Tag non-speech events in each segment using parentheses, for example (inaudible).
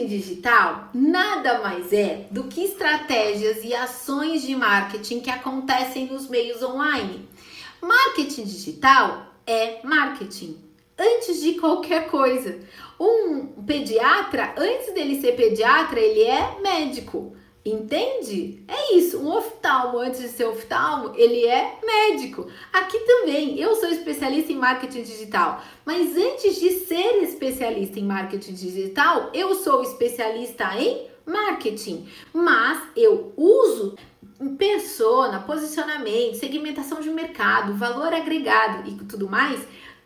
Marketing digital nada mais é do que estratégias e ações de marketing que acontecem nos meios online. Marketing digital é marketing antes de qualquer coisa. Um pediatra, antes dele ser pediatra, ele é médico. Entende? É isso. Um oftalmo, antes de ser oftalmo, ele é médico. Aqui também, eu sou especialista em marketing digital, mas antes de especialista em marketing digital, eu sou especialista em marketing. Mas eu uso persona, posicionamento, segmentação de mercado, valor agregado e tudo mais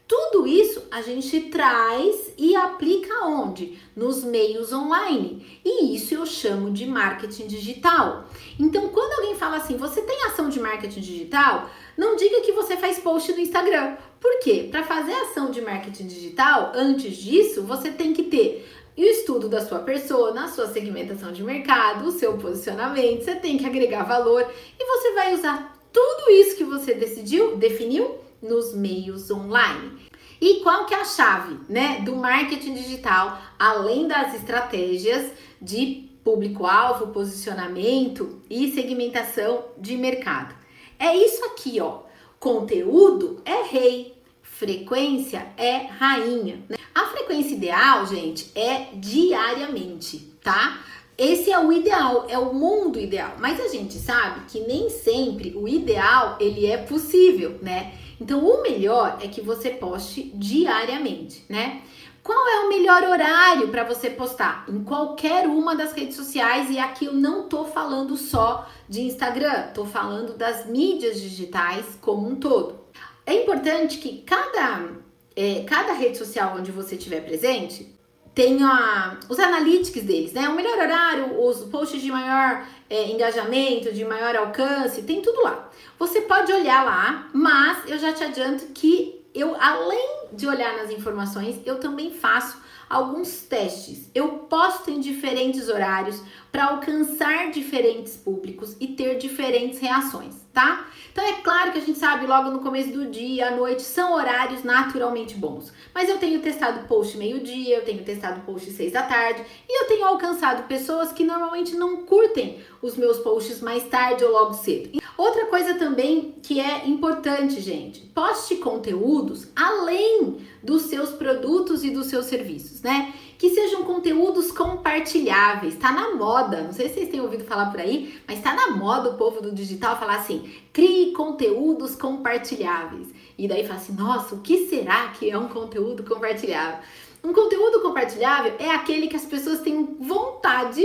tudo isso a gente traz e aplica onde? Nos meios online. E isso eu chamo de marketing digital. Então, quando alguém fala assim, você tem ação de marketing digital? Não diga que você faz post no Instagram. Por quê? Para fazer ação de marketing digital, antes disso, você tem que ter o estudo da sua persona, a sua segmentação de mercado, o seu posicionamento, você tem que agregar valor e você vai usar tudo isso que você decidiu, definiu nos meios online. E qual que é a chave, né, do marketing digital, além das estratégias de público-alvo, posicionamento e segmentação de mercado? É isso aqui, ó. Conteúdo é rei, frequência é rainha. Né? A frequência ideal, gente, é diariamente, tá? Esse é o ideal, é o mundo ideal. Mas a gente sabe que nem sempre o ideal ele é possível, né? Então, o melhor é que você poste diariamente, né? Qual é o melhor horário para você postar? Em qualquer uma das redes sociais, e aqui eu não tô falando só de Instagram, tô falando das mídias digitais como um todo. É importante que cada, é, cada rede social onde você estiver presente tenha os analytics deles, né? O melhor horário, os posts de maior é, engajamento, de maior alcance, tem tudo lá. Você pode olhar lá, mas eu já te adianto que eu, além de olhar nas informações, eu também faço alguns testes. Eu posto em diferentes horários para alcançar diferentes públicos e ter diferentes reações, tá? Então é claro que a gente sabe logo no começo do dia, à noite, são horários naturalmente bons. Mas eu tenho testado post meio-dia, eu tenho testado post seis da tarde e eu tenho alcançado pessoas que normalmente não curtem os meus posts mais tarde ou logo cedo. Outra coisa também que é importante, gente, poste conteúdos além dos seus produtos e dos seus serviços, né? Que sejam conteúdos compartilháveis. Tá na moda, não sei se vocês têm ouvido falar por aí, mas tá na moda o povo do digital falar assim: crie conteúdos compartilháveis. E daí fala assim: nossa, o que será que é um conteúdo compartilhável? Um conteúdo compartilhável é aquele que as pessoas têm vontade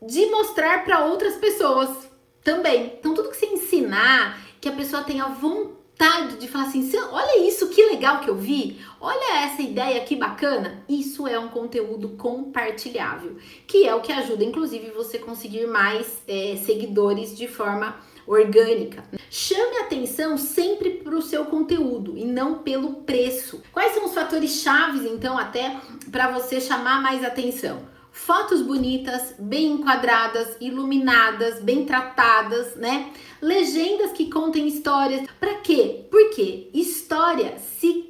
de mostrar para outras pessoas também. Então, tudo que você ensinar, que a pessoa tenha vontade vontade de falar assim: olha isso, que legal que eu vi, olha essa ideia que bacana. Isso é um conteúdo compartilhável, que é o que ajuda, inclusive, você conseguir mais é, seguidores de forma orgânica. Chame atenção sempre para o seu conteúdo e não pelo preço. Quais são os fatores chaves, então, até para você chamar mais atenção? Fotos bonitas, bem enquadradas, iluminadas, bem tratadas, né? Legendas que contem histórias. Para quê? Porque história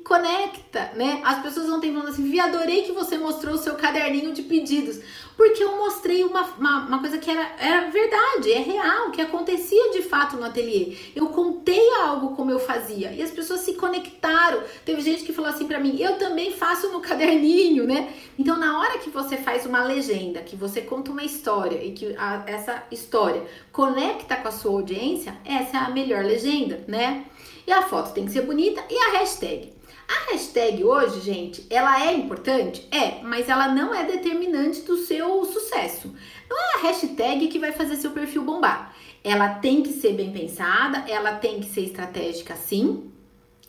conecta, né? As pessoas vão ter falando assim: Vi, adorei que você mostrou o seu caderninho de pedidos porque eu mostrei uma, uma, uma, coisa que era, era verdade, é real, que acontecia de fato no ateliê. Eu contei algo como eu fazia e as pessoas se conectaram. Teve gente que falou assim para mim: eu também faço no caderninho, né? Então, na hora que você faz uma legenda, que você conta uma história e que a, essa história conecta com a sua audiência, essa é a melhor legenda, né? E a foto tem que ser bonita e a hashtag. A hashtag hoje, gente, ela é importante? É, mas ela não é determinante do seu sucesso. Não é a hashtag que vai fazer seu perfil bombar. Ela tem que ser bem pensada, ela tem que ser estratégica sim,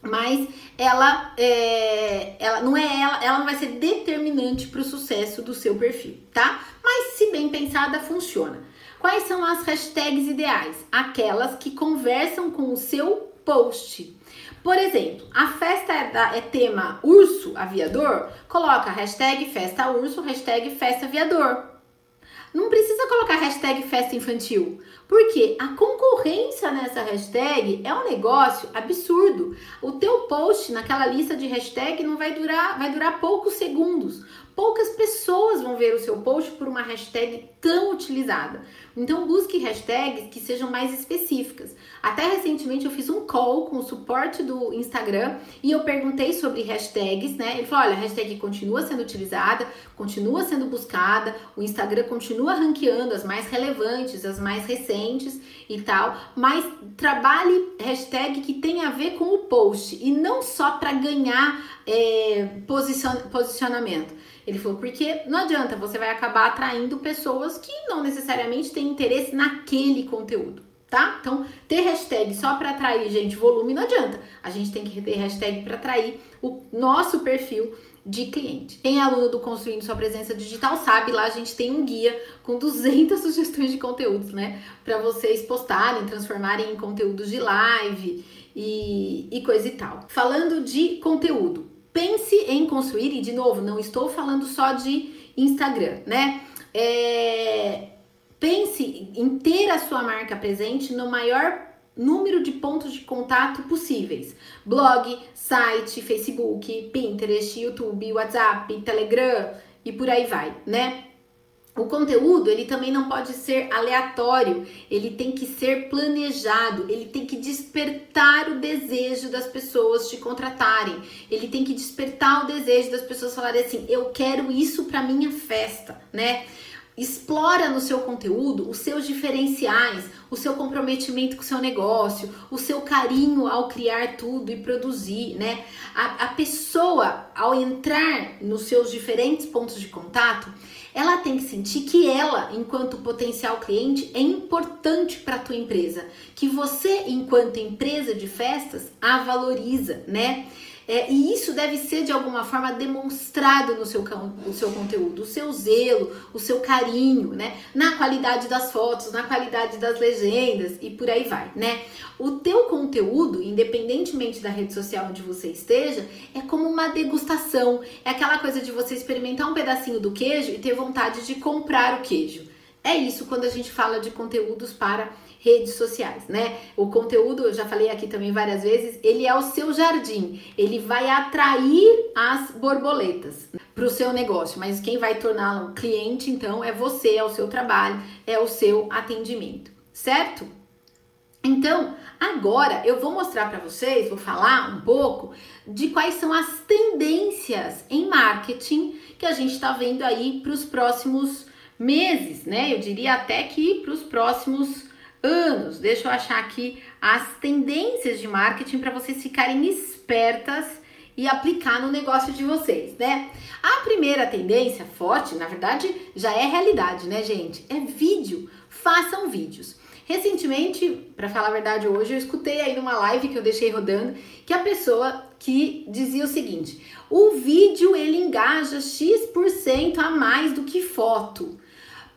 mas ela, é, ela não é ela, ela não vai ser determinante para o sucesso do seu perfil, tá? Mas se bem pensada, funciona. Quais são as hashtags ideais? Aquelas que conversam com o seu post. Por exemplo, a festa é, da, é tema urso aviador, coloca hashtag festa urso, hashtag festa aviador. Não precisa colocar hashtag festa infantil, porque a concorrência nessa hashtag é um negócio absurdo. O teu post naquela lista de hashtag não vai durar, vai durar poucos segundos. Poucas pessoas vão ver o seu post por uma hashtag tão utilizada. Então busque hashtags que sejam mais específicas. Até recentemente eu fiz um call com o suporte do Instagram e eu perguntei sobre hashtags, né? Ele falou: olha, a hashtag continua sendo utilizada, continua sendo buscada, o Instagram continua ranqueando as mais relevantes, as mais recentes e tal, mas trabalhe hashtag que tenha a ver com o post e não só para ganhar é, posicionamento. Ele falou, porque não adianta, você vai acabar atraindo pessoas que não necessariamente têm interesse naquele conteúdo, tá? Então, ter hashtag só para atrair, gente, volume não adianta. A gente tem que ter hashtag para atrair o nosso perfil de cliente. Quem é aluno do Construindo Sua Presença Digital sabe, lá a gente tem um guia com 200 (laughs) sugestões de conteúdos, né? Para vocês postarem, transformarem em conteúdos de live e, e coisa e tal. Falando de conteúdo, pense em construir, e de novo, não estou falando só de Instagram, né? É, pense em ter a sua marca presente no maior número de pontos de contato possíveis: blog, site, Facebook, Pinterest, YouTube, WhatsApp, Telegram e por aí vai, né? O conteúdo, ele também não pode ser aleatório, ele tem que ser planejado, ele tem que despertar o desejo das pessoas te contratarem, ele tem que despertar o desejo das pessoas falarem assim: eu quero isso para minha festa, né? Explora no seu conteúdo os seus diferenciais, o seu comprometimento com o seu negócio, o seu carinho ao criar tudo e produzir, né? A, a pessoa, ao entrar nos seus diferentes pontos de contato, ela tem que sentir que ela, enquanto potencial cliente, é importante para a tua empresa, que você, enquanto empresa de festas, a valoriza, né? É, e isso deve ser de alguma forma demonstrado no seu, no seu conteúdo, o seu zelo, o seu carinho, né? Na qualidade das fotos, na qualidade das legendas e por aí vai, né? O teu conteúdo, independentemente da rede social onde você esteja, é como uma degustação. É aquela coisa de você experimentar um pedacinho do queijo e ter vontade de comprar o queijo. É isso quando a gente fala de conteúdos para redes sociais, né? O conteúdo, eu já falei aqui também várias vezes, ele é o seu jardim, ele vai atrair as borboletas para o seu negócio, mas quem vai torná-lo cliente, então, é você, é o seu trabalho, é o seu atendimento, certo? Então, agora eu vou mostrar para vocês, vou falar um pouco de quais são as tendências em marketing que a gente está vendo aí para os próximos meses, né? Eu diria até que para os próximos anos. Deixa eu achar aqui as tendências de marketing para vocês ficarem espertas e aplicar no negócio de vocês, né? A primeira tendência forte, na verdade, já é realidade, né, gente? É vídeo. Façam vídeos. Recentemente, para falar a verdade, hoje eu escutei aí numa live que eu deixei rodando que a pessoa que dizia o seguinte: o vídeo ele engaja X% a mais do que foto.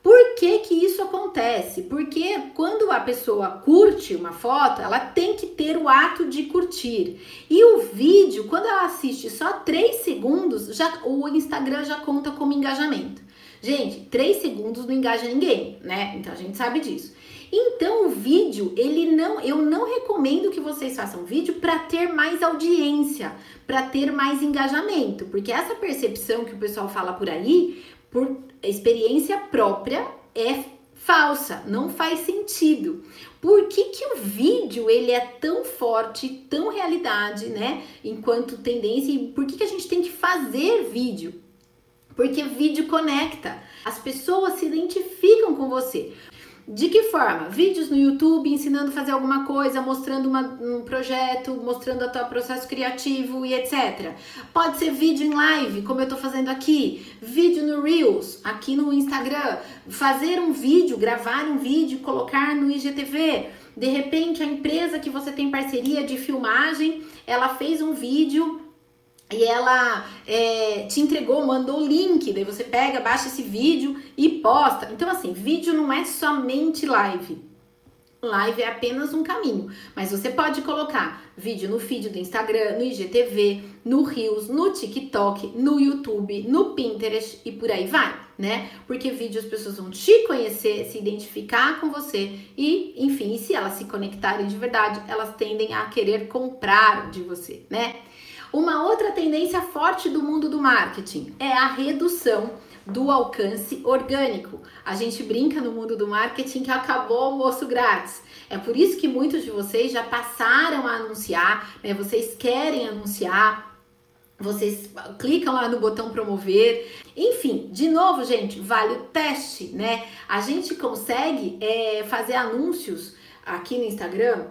Por que, que isso acontece? Porque quando a pessoa curte uma foto, ela tem que ter o ato de curtir. E o vídeo, quando ela assiste só 3 segundos, já, o Instagram já conta como engajamento. Gente, 3 segundos não engaja ninguém, né? Então a gente sabe disso. Então o vídeo, ele não, eu não recomendo que vocês façam vídeo para ter mais audiência, para ter mais engajamento, porque essa percepção que o pessoal fala por aí por experiência própria é falsa, não faz sentido. Por que, que o vídeo ele é tão forte, tão realidade, né? Enquanto tendência, e por que, que a gente tem que fazer vídeo? Porque vídeo conecta, as pessoas se identificam com você. De que forma? Vídeos no YouTube ensinando a fazer alguma coisa, mostrando uma, um projeto, mostrando o teu processo criativo e etc. Pode ser vídeo em live, como eu tô fazendo aqui, vídeo no Reels, aqui no Instagram, fazer um vídeo, gravar um vídeo, colocar no IGTV. De repente, a empresa que você tem parceria de filmagem, ela fez um vídeo e ela é, te entregou, mandou o link, daí você pega, baixa esse vídeo e posta. Então, assim, vídeo não é somente live. Live é apenas um caminho, mas você pode colocar vídeo no feed do Instagram, no IGTV, no Reels, no TikTok, no YouTube, no Pinterest e por aí vai, né? Porque vídeo as pessoas vão te conhecer, se identificar com você e, enfim, se elas se conectarem de verdade, elas tendem a querer comprar de você, né? Uma outra tendência forte do mundo do marketing é a redução do alcance orgânico. A gente brinca no mundo do marketing que acabou o almoço grátis. É por isso que muitos de vocês já passaram a anunciar, né? Vocês querem anunciar, vocês clicam lá no botão promover. Enfim, de novo, gente, vale o teste, né? A gente consegue é, fazer anúncios aqui no Instagram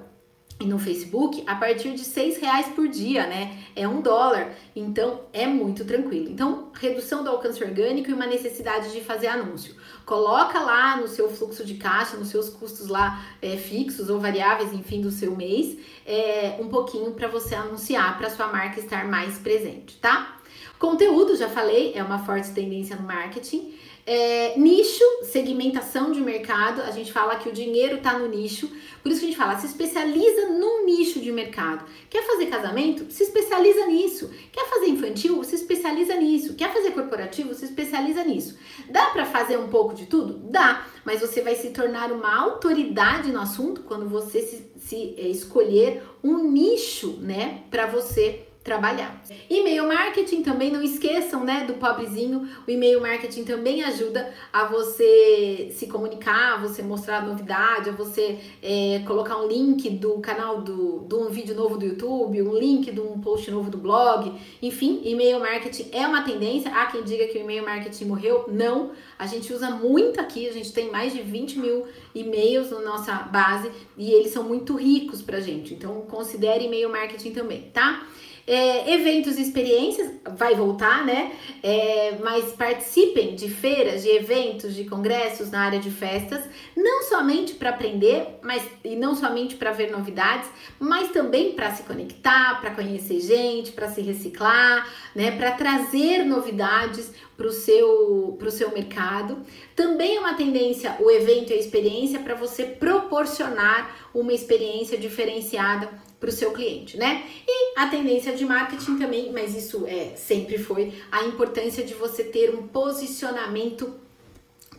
no Facebook a partir de seis reais por dia, né? É um dólar, então é muito tranquilo. Então, redução do alcance orgânico e uma necessidade de fazer anúncio. Coloca lá no seu fluxo de caixa, nos seus custos lá é, fixos ou variáveis, enfim, do seu mês, é, um pouquinho para você anunciar, para sua marca estar mais presente, tá? Conteúdo, já falei, é uma forte tendência no marketing. É, nicho, segmentação de mercado, a gente fala que o dinheiro está no nicho, por isso que a gente fala, se especializa num nicho de mercado. Quer fazer casamento? Se especializa nisso. Quer fazer infantil? Se especializa nisso. Quer fazer corporativo? Se especializa nisso. Dá para fazer um pouco de tudo? Dá, mas você vai se tornar uma autoridade no assunto quando você se, se é, escolher um nicho, né, para você trabalhar. E-mail marketing também não esqueçam, né, do pobrezinho. O e-mail marketing também ajuda a você se comunicar, a você mostrar a novidade, a você é, colocar um link do canal do, de um vídeo novo do YouTube, um link de um post novo do blog. Enfim, e-mail marketing é uma tendência. Há quem diga que o e-mail marketing morreu. Não, a gente usa muito aqui. A gente tem mais de 20 mil e-mails na nossa base e eles são muito ricos pra gente. Então, considere e-mail marketing também, tá? É, eventos e experiências, vai voltar, né? É, mas participem de feiras, de eventos, de congressos na área de festas, não somente para aprender, mas e não somente para ver novidades, mas também para se conectar, para conhecer gente, para se reciclar, né? Para trazer novidades para o seu, pro seu mercado. Também é uma tendência o evento e a experiência para você proporcionar uma experiência diferenciada para o seu cliente, né? E a tendência de marketing também, mas isso é sempre foi a importância de você ter um posicionamento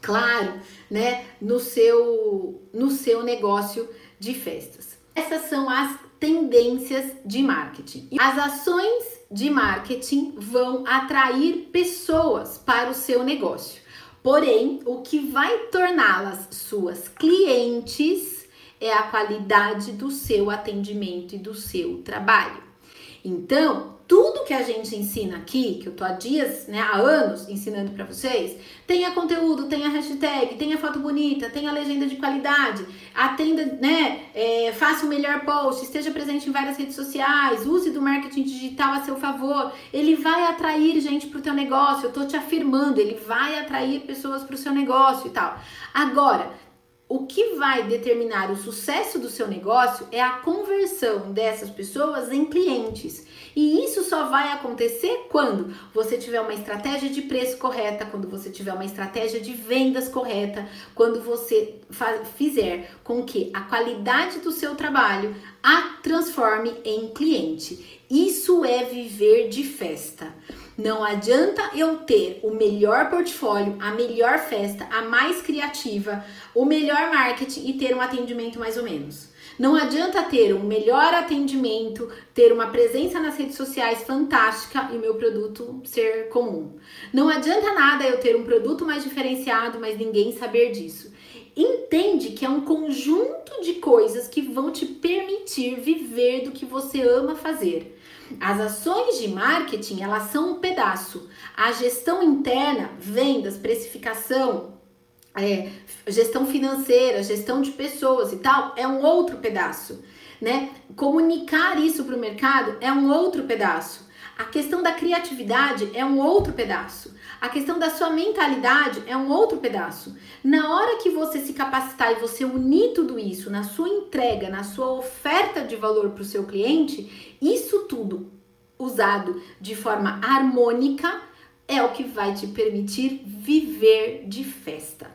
claro, né, no seu no seu negócio de festas. Essas são as tendências de marketing. As ações de marketing vão atrair pessoas para o seu negócio. Porém, o que vai torná-las suas clientes é a qualidade do seu atendimento e do seu trabalho. Então, tudo que a gente ensina aqui, que eu tô há dias, né, há anos ensinando para vocês, tenha conteúdo, tenha hashtag, tenha foto bonita, tenha legenda de qualidade, atenda, né, é, faça o melhor post, esteja presente em várias redes sociais, use do marketing digital a seu favor, ele vai atrair gente para o teu negócio, eu tô te afirmando, ele vai atrair pessoas para o seu negócio e tal. Agora, o que vai determinar o sucesso do seu negócio é a conversão dessas pessoas em clientes. E isso só vai acontecer quando você tiver uma estratégia de preço correta, quando você tiver uma estratégia de vendas correta, quando você fizer com que a qualidade do seu trabalho a transforme em cliente. Isso é viver de festa. Não adianta eu ter o melhor portfólio, a melhor festa, a mais criativa, o melhor marketing e ter um atendimento mais ou menos. Não adianta ter um melhor atendimento, ter uma presença nas redes sociais fantástica e meu produto ser comum. Não adianta nada eu ter um produto mais diferenciado, mas ninguém saber disso. Entende que é um conjunto de coisas que vão te permitir viver do que você ama fazer. As ações de marketing, elas são um pedaço. A gestão interna, vendas, precificação, é, gestão financeira, gestão de pessoas e tal, é um outro pedaço, né? Comunicar isso para o mercado é um outro pedaço. A questão da criatividade é um outro pedaço. A questão da sua mentalidade é um outro pedaço. Na hora que você se capacitar e você unir tudo isso na sua entrega, na sua oferta de valor para o seu cliente, isso tudo usado de forma harmônica é o que vai te permitir viver de festa.